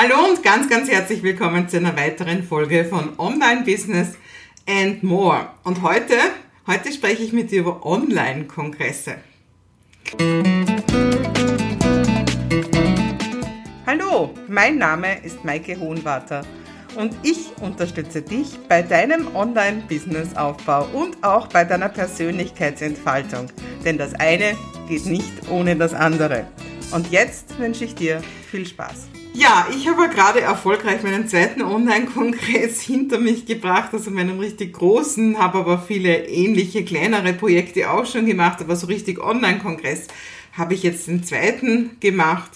Hallo und ganz, ganz herzlich willkommen zu einer weiteren Folge von Online Business and More. Und heute, heute spreche ich mit dir über Online-Kongresse. Hallo, mein Name ist Maike Hohenwarter und ich unterstütze dich bei deinem Online-Business-Aufbau und auch bei deiner Persönlichkeitsentfaltung. Denn das eine geht nicht ohne das andere. Und jetzt wünsche ich dir viel Spaß. Ja, ich habe gerade erfolgreich meinen zweiten Online-Kongress hinter mich gebracht, also meinen richtig großen, habe aber viele ähnliche kleinere Projekte auch schon gemacht, aber so richtig Online-Kongress habe ich jetzt den zweiten gemacht.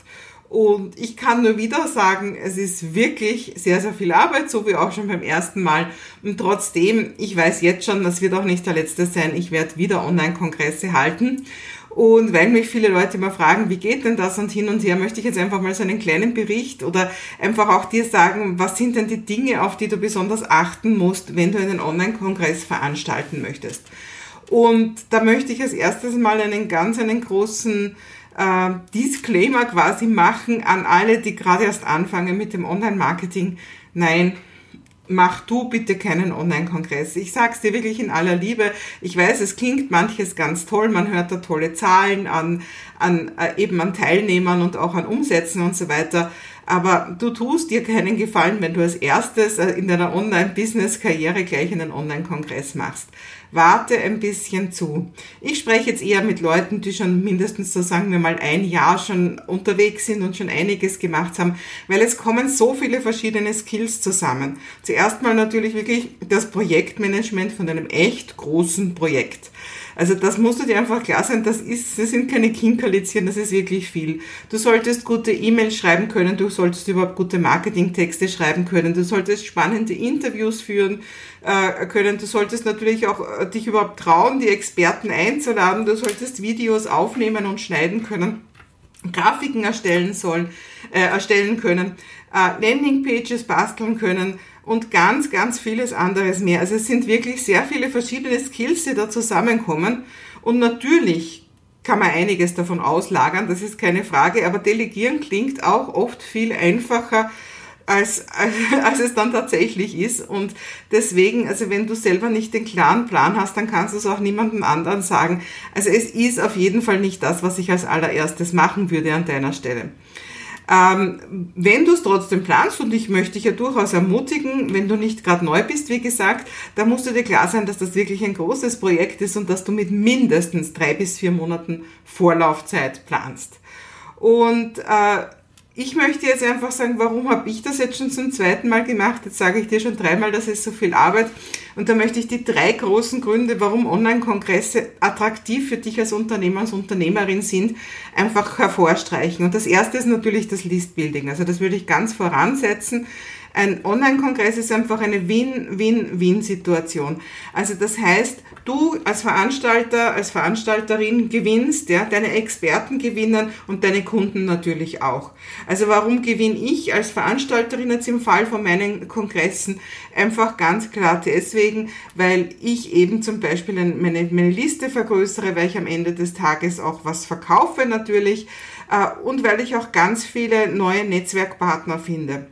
Und ich kann nur wieder sagen, es ist wirklich sehr, sehr viel Arbeit, so wie auch schon beim ersten Mal. Und trotzdem, ich weiß jetzt schon, das wird auch nicht der letzte sein. Ich werde wieder Online-Kongresse halten. Und weil mich viele Leute immer fragen, wie geht denn das und hin und her, möchte ich jetzt einfach mal so einen kleinen Bericht oder einfach auch dir sagen, was sind denn die Dinge, auf die du besonders achten musst, wenn du einen Online-Kongress veranstalten möchtest. Und da möchte ich als erstes mal einen ganz, einen großen äh, Disclaimer quasi machen an alle, die gerade erst anfangen mit dem Online-Marketing. Nein, mach du bitte keinen Online-Kongress. Ich sag's dir wirklich in aller Liebe. Ich weiß, es klingt manches ganz toll. Man hört da tolle Zahlen an, an äh, eben an Teilnehmern und auch an Umsätzen und so weiter. Aber du tust dir keinen Gefallen, wenn du als erstes äh, in deiner Online-Business-Karriere gleich einen Online-Kongress machst. Warte ein bisschen zu. Ich spreche jetzt eher mit Leuten, die schon mindestens so sagen wir mal ein Jahr schon unterwegs sind und schon einiges gemacht haben, weil es kommen so viele verschiedene Skills zusammen. Zuerst mal natürlich wirklich das Projektmanagement von einem echt großen Projekt. Also das musst du dir einfach klar sein, das ist, das sind keine Kinkerlitzchen, das ist wirklich viel. Du solltest gute E-Mails schreiben können, du solltest überhaupt gute Marketingtexte schreiben können, du solltest spannende Interviews führen äh, können, du solltest natürlich auch äh, dich überhaupt trauen, die Experten einzuladen, du solltest Videos aufnehmen und schneiden können. Grafiken erstellen sollen, äh, erstellen können, äh, Landingpages basteln können, und ganz, ganz vieles anderes mehr. Also es sind wirklich sehr viele verschiedene Skills, die da zusammenkommen. Und natürlich kann man einiges davon auslagern, das ist keine Frage, aber delegieren klingt auch oft viel einfacher, als, als es dann tatsächlich ist. Und deswegen, also wenn du selber nicht den klaren Plan hast, dann kannst du es auch niemandem anderen sagen. Also es ist auf jeden Fall nicht das, was ich als allererstes machen würde an deiner Stelle. Ähm, wenn du es trotzdem planst, und ich möchte dich ja durchaus ermutigen, wenn du nicht gerade neu bist, wie gesagt, da musst du dir klar sein, dass das wirklich ein großes Projekt ist und dass du mit mindestens drei bis vier Monaten Vorlaufzeit planst. Und äh, ich möchte jetzt einfach sagen, warum habe ich das jetzt schon zum zweiten Mal gemacht? Jetzt sage ich dir schon dreimal, das ist so viel Arbeit. Und da möchte ich die drei großen Gründe, warum Online-Kongresse attraktiv für dich als Unternehmer, als Unternehmerin sind, einfach hervorstreichen. Und das erste ist natürlich das List-Building. Also das würde ich ganz voransetzen. Ein Online-Kongress ist einfach eine Win-Win-Win-Situation. Also das heißt, du als Veranstalter, als Veranstalterin gewinnst, ja, deine Experten gewinnen und deine Kunden natürlich auch. Also warum gewinne ich als Veranstalterin jetzt im Fall von meinen Kongressen? Einfach ganz klar deswegen, weil ich eben zum Beispiel meine, meine Liste vergrößere, weil ich am Ende des Tages auch was verkaufe natürlich äh, und weil ich auch ganz viele neue Netzwerkpartner finde.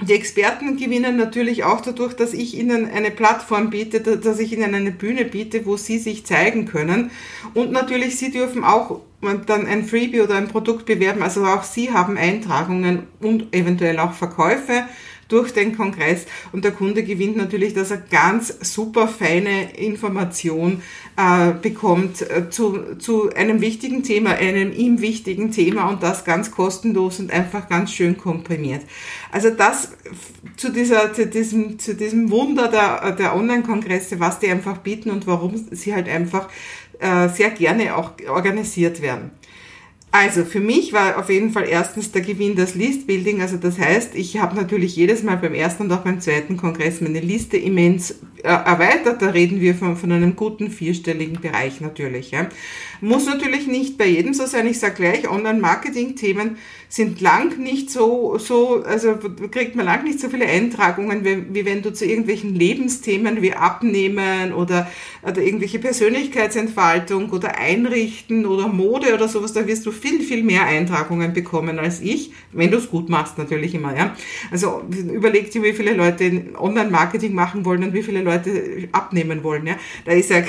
Die Experten gewinnen natürlich auch dadurch, dass ich ihnen eine Plattform biete, dass ich ihnen eine Bühne biete, wo sie sich zeigen können. Und natürlich, sie dürfen auch dann ein Freebie oder ein Produkt bewerben. Also auch sie haben Eintragungen und eventuell auch Verkäufe durch den Kongress und der Kunde gewinnt natürlich, dass er ganz super feine Information äh, bekommt äh, zu, zu einem wichtigen Thema, einem ihm wichtigen Thema und das ganz kostenlos und einfach ganz schön komprimiert. Also das zu, dieser, zu, diesem, zu diesem Wunder der, der Online-Kongresse, was die einfach bieten und warum sie halt einfach äh, sehr gerne auch organisiert werden. Also für mich war auf jeden Fall erstens der Gewinn das List-Building. Also das heißt, ich habe natürlich jedes Mal beim ersten und auch beim zweiten Kongress meine Liste immens erweitert, da reden wir von, von einem guten vierstelligen Bereich natürlich. Ja. Muss natürlich nicht bei jedem so sein. Ich sage gleich, Online-Marketing-Themen sind lang nicht so, so, also kriegt man lang nicht so viele Eintragungen, wie, wie wenn du zu irgendwelchen Lebensthemen wie Abnehmen oder, oder irgendwelche Persönlichkeitsentfaltung oder Einrichten oder Mode oder sowas, da wirst du viel, viel mehr Eintragungen bekommen als ich, wenn du es gut machst natürlich immer, ja. Also überleg dir, wie viele Leute Online-Marketing machen wollen und wie viele Leute abnehmen wollen, ja. Da ist ja,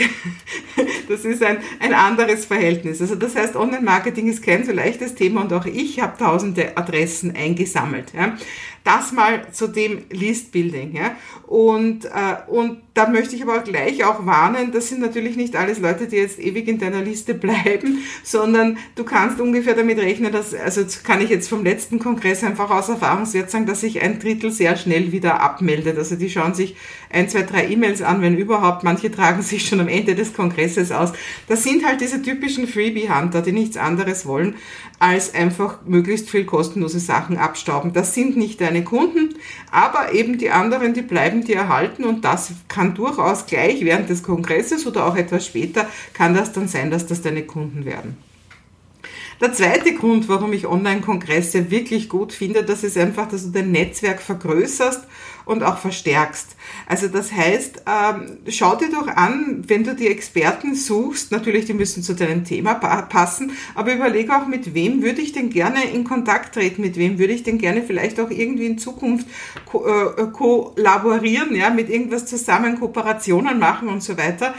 das ist ein, ein anderes Verhältnis. Also das heißt, Online-Marketing ist kein so leichtes Thema und auch ich habe tausende Adressen eingesammelt. Ja. Das mal zu dem List Building. Ja. Und, äh, und da möchte ich aber gleich auch warnen, das sind natürlich nicht alles Leute, die jetzt ewig in deiner Liste bleiben, sondern du kannst ungefähr damit rechnen, dass, also kann ich jetzt vom letzten Kongress einfach aus Erfahrungswert sagen, dass sich ein Drittel sehr schnell wieder abmeldet. Also die schauen sich ein, zwei, drei E-Mails an, wenn überhaupt. Manche tragen sich schon am Ende des Kongresses aus. Das sind halt diese typischen Freebie-Hunter, die nichts anderes wollen, als einfach möglichst viel kostenlose Sachen abstauben. Das sind nicht deine Kunden, aber eben die anderen, die bleiben dir erhalten und das kann durchaus gleich während des Kongresses oder auch etwas später, kann das dann sein, dass das deine Kunden werden. Der zweite Grund, warum ich Online-Kongresse wirklich gut finde, das ist einfach, dass du dein Netzwerk vergrößerst und auch verstärkst. Also das heißt, ähm, schau dir doch an, wenn du die Experten suchst, natürlich, die müssen zu deinem Thema passen, aber überlege auch, mit wem würde ich denn gerne in Kontakt treten, mit wem würde ich denn gerne vielleicht auch irgendwie in Zukunft ko äh, kollaborieren, ja, mit irgendwas zusammen Kooperationen machen und so weiter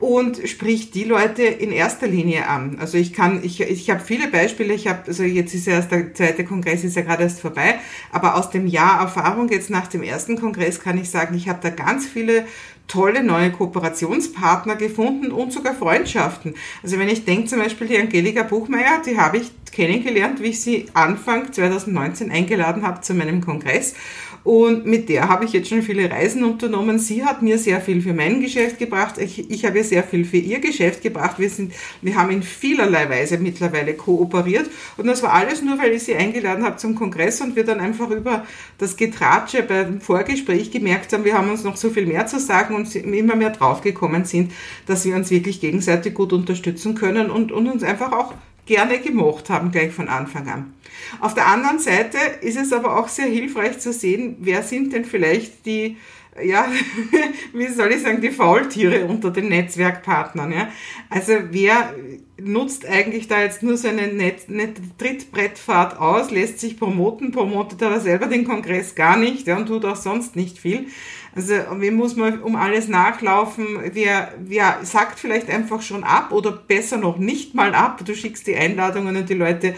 und spricht die Leute in erster Linie an. Also ich kann, ich, ich habe viele Beispiele, ich habe, also jetzt ist ja erst der zweite Kongress ist ja gerade erst vorbei, aber aus dem Jahr Erfahrung jetzt nach dem ersten Kongress kann ich sagen, ich habe da ganz viele tolle neue Kooperationspartner gefunden und sogar Freundschaften. Also wenn ich denke zum Beispiel die Angelika Buchmeier, die habe ich kennengelernt, wie ich sie Anfang 2019 eingeladen habe zu meinem Kongress. Und mit der habe ich jetzt schon viele Reisen unternommen. Sie hat mir sehr viel für mein Geschäft gebracht. Ich, ich habe ihr sehr viel für ihr Geschäft gebracht. Wir, sind, wir haben in vielerlei Weise mittlerweile kooperiert. Und das war alles nur, weil ich sie eingeladen habe zum Kongress und wir dann einfach über das Getratsche beim Vorgespräch gemerkt haben, wir haben uns noch so viel mehr zu sagen und immer mehr draufgekommen sind, dass wir uns wirklich gegenseitig gut unterstützen können und, und uns einfach auch gerne gemocht haben, gleich von Anfang an. Auf der anderen Seite ist es aber auch sehr hilfreich zu sehen, wer sind denn vielleicht die, ja, wie soll ich sagen, die Faultiere unter den Netzwerkpartnern. Ja? Also wer nutzt eigentlich da jetzt nur so eine nette, nette Trittbrettfahrt aus, lässt sich promoten, promotet aber selber den Kongress gar nicht ja, und tut auch sonst nicht viel. Also wem muss man um alles nachlaufen? Wer, wer sagt vielleicht einfach schon ab oder besser noch nicht mal ab? Du schickst die Einladungen und die Leute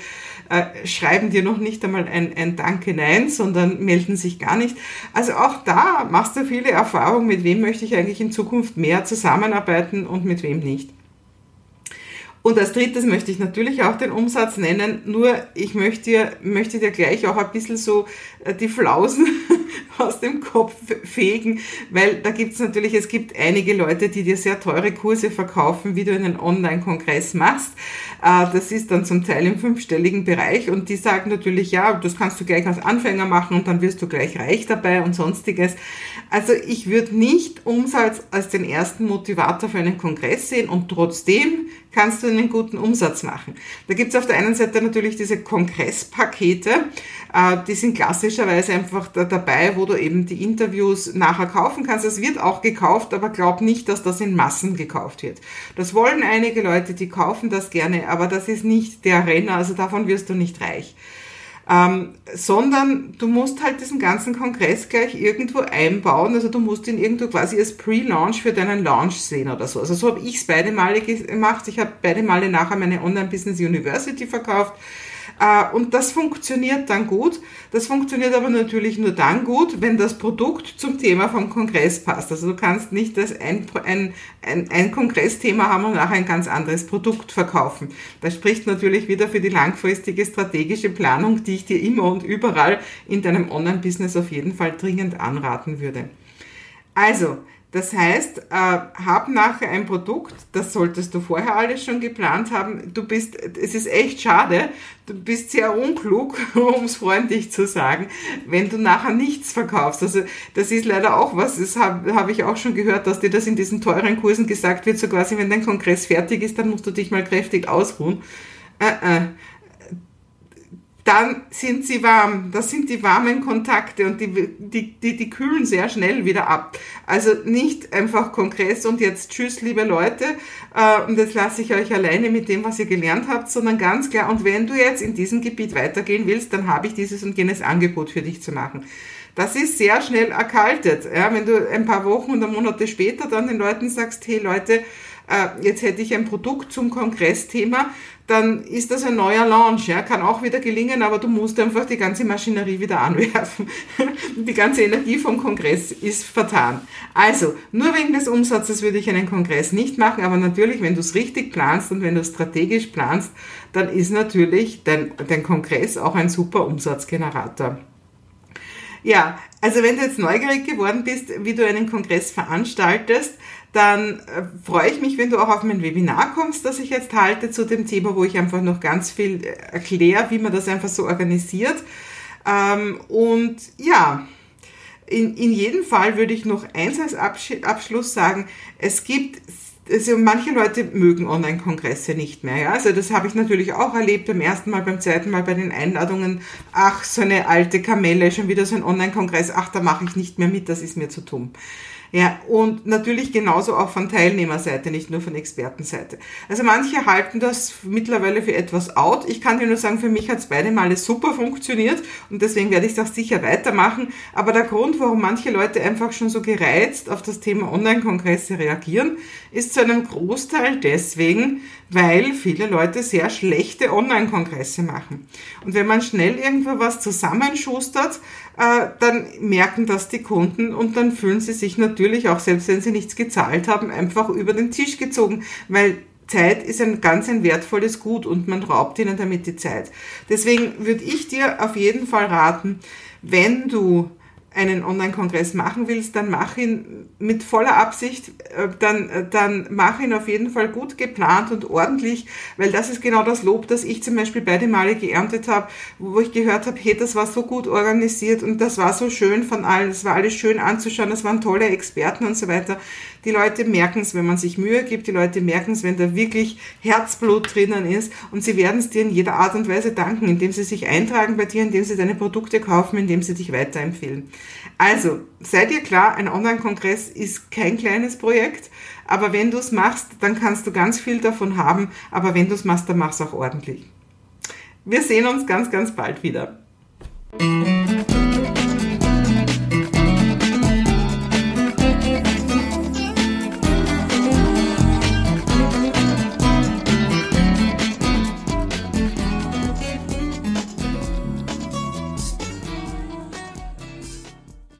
äh, schreiben dir noch nicht einmal ein, ein Danke, nein, sondern melden sich gar nicht. Also auch da machst du viele Erfahrungen, mit wem möchte ich eigentlich in Zukunft mehr zusammenarbeiten und mit wem nicht. Und als drittes möchte ich natürlich auch den Umsatz nennen, nur ich möchte dir, möchte dir gleich auch ein bisschen so äh, die Flausen aus dem Kopf fegen, weil da gibt's natürlich, es gibt einige Leute, die dir sehr teure Kurse verkaufen, wie du einen Online-Kongress machst. Äh, das ist dann zum Teil im fünfstelligen Bereich und die sagen natürlich, ja, das kannst du gleich als Anfänger machen und dann wirst du gleich reich dabei und sonstiges. Also ich würde nicht Umsatz als den ersten Motivator für einen Kongress sehen und trotzdem kannst du einen guten Umsatz machen. Da gibt's auf der einen Seite natürlich diese Kongresspakete, äh, die sind klassischerweise einfach dabei, wo du eben die Interviews nachher kaufen kannst. Es wird auch gekauft, aber glaub nicht, dass das in Massen gekauft wird. Das wollen einige Leute, die kaufen das gerne, aber das ist nicht der Renner, also davon wirst du nicht reich ähm, sondern du musst halt diesen ganzen Kongress gleich irgendwo einbauen. Also du musst ihn irgendwo quasi als Pre-Launch für deinen Launch sehen oder so. Also so habe ich es beide Male gemacht. Ich habe beide Male nachher meine Online-Business University verkauft. Äh, und das funktioniert dann gut. Das funktioniert aber natürlich nur dann gut, wenn das Produkt zum Thema vom Kongress passt. Also du kannst nicht das ein, ein, ein, ein Kongressthema haben und nachher ein ganz anderes Produkt verkaufen. Das spricht natürlich wieder für die langfristige strategische Planung, die ich dir immer und überall in deinem Online-Business auf jeden Fall dringend anraten würde. Also, Das heißt, äh, hab nachher ein Produkt, das solltest du vorher alles schon geplant haben. Du bist, es ist echt schade, du bist sehr unklug, um es freundlich zu sagen, wenn du nachher nichts verkaufst. Also das ist leider auch was, das habe hab ich auch schon gehört, dass dir das in diesen teuren Kursen gesagt wird, so quasi, wenn dein Kongress fertig ist, dann musst du dich mal kräftig ausruhen. Äh, äh dann sind sie warm. Das sind die warmen Kontakte und die, die, die, die kühlen sehr schnell wieder ab. Also nicht einfach Kongress und jetzt tschüss, liebe Leute, äh, und jetzt lasse ich euch alleine mit dem, was ihr gelernt habt, sondern ganz klar, und wenn du jetzt in diesem Gebiet weitergehen willst, dann habe ich dieses und jenes Angebot für dich zu machen. Das ist sehr schnell erkaltet. Ja, wenn du ein paar Wochen oder Monate später dann den Leuten sagst, hey Leute, äh, jetzt hätte ich ein Produkt zum Kongressthema, dann ist das ein neuer Launch. Ja? Kann auch wieder gelingen, aber du musst einfach die ganze Maschinerie wieder anwerfen. die ganze Energie vom Kongress ist vertan. Also, nur wegen des Umsatzes würde ich einen Kongress nicht machen, aber natürlich, wenn du es richtig planst und wenn du strategisch planst, dann ist natürlich dein, dein Kongress auch ein super Umsatzgenerator. Ja, also wenn du jetzt neugierig geworden bist, wie du einen Kongress veranstaltest, dann äh, freue ich mich, wenn du auch auf mein Webinar kommst, das ich jetzt halte zu dem Thema, wo ich einfach noch ganz viel äh, erkläre, wie man das einfach so organisiert. Ähm, und ja, in, in jedem Fall würde ich noch eins als Abschluss sagen, es gibt also manche Leute mögen Online-Kongresse nicht mehr. Ja? Also das habe ich natürlich auch erlebt beim ersten Mal, beim zweiten Mal bei den Einladungen. Ach, so eine alte Kamelle, schon wieder so ein Online-Kongress. Ach, da mache ich nicht mehr mit, das ist mir zu dumm. Ja, und natürlich genauso auch von Teilnehmerseite, nicht nur von Expertenseite. Also manche halten das mittlerweile für etwas out. Ich kann dir nur sagen, für mich hat es beide Male super funktioniert und deswegen werde ich das sicher weitermachen. Aber der Grund, warum manche Leute einfach schon so gereizt auf das Thema Online-Kongresse reagieren, ist zu einem Großteil deswegen, weil viele Leute sehr schlechte Online-Kongresse machen. Und wenn man schnell irgendwo was zusammenschustert, äh, dann merken das die Kunden und dann fühlen sie sich natürlich auch, selbst wenn sie nichts gezahlt haben, einfach über den Tisch gezogen, weil Zeit ist ein ganz ein wertvolles Gut und man raubt ihnen damit die Zeit. Deswegen würde ich dir auf jeden Fall raten, wenn du einen Online-Kongress machen willst, dann mach ihn mit voller Absicht, äh, dann, äh, dann mach ihn auf jeden Fall gut geplant und ordentlich, weil das ist genau das Lob, das ich zum Beispiel beide Male geerntet habe, wo ich gehört habe, hey, das war so gut organisiert und das war so schön von allen, das war alles schön anzuschauen, das waren tolle Experten und so weiter. Die Leute merken es, wenn man sich Mühe gibt, die Leute merken es, wenn da wirklich Herzblut drinnen ist und sie werden es dir in jeder Art und Weise danken, indem sie sich eintragen bei dir, indem sie deine Produkte kaufen, indem sie dich weiterempfehlen. Also, seid ihr klar, ein Online-Kongress ist kein kleines Projekt, aber wenn du es machst, dann kannst du ganz viel davon haben, aber wenn du es machst, dann mach es auch ordentlich. Wir sehen uns ganz, ganz bald wieder.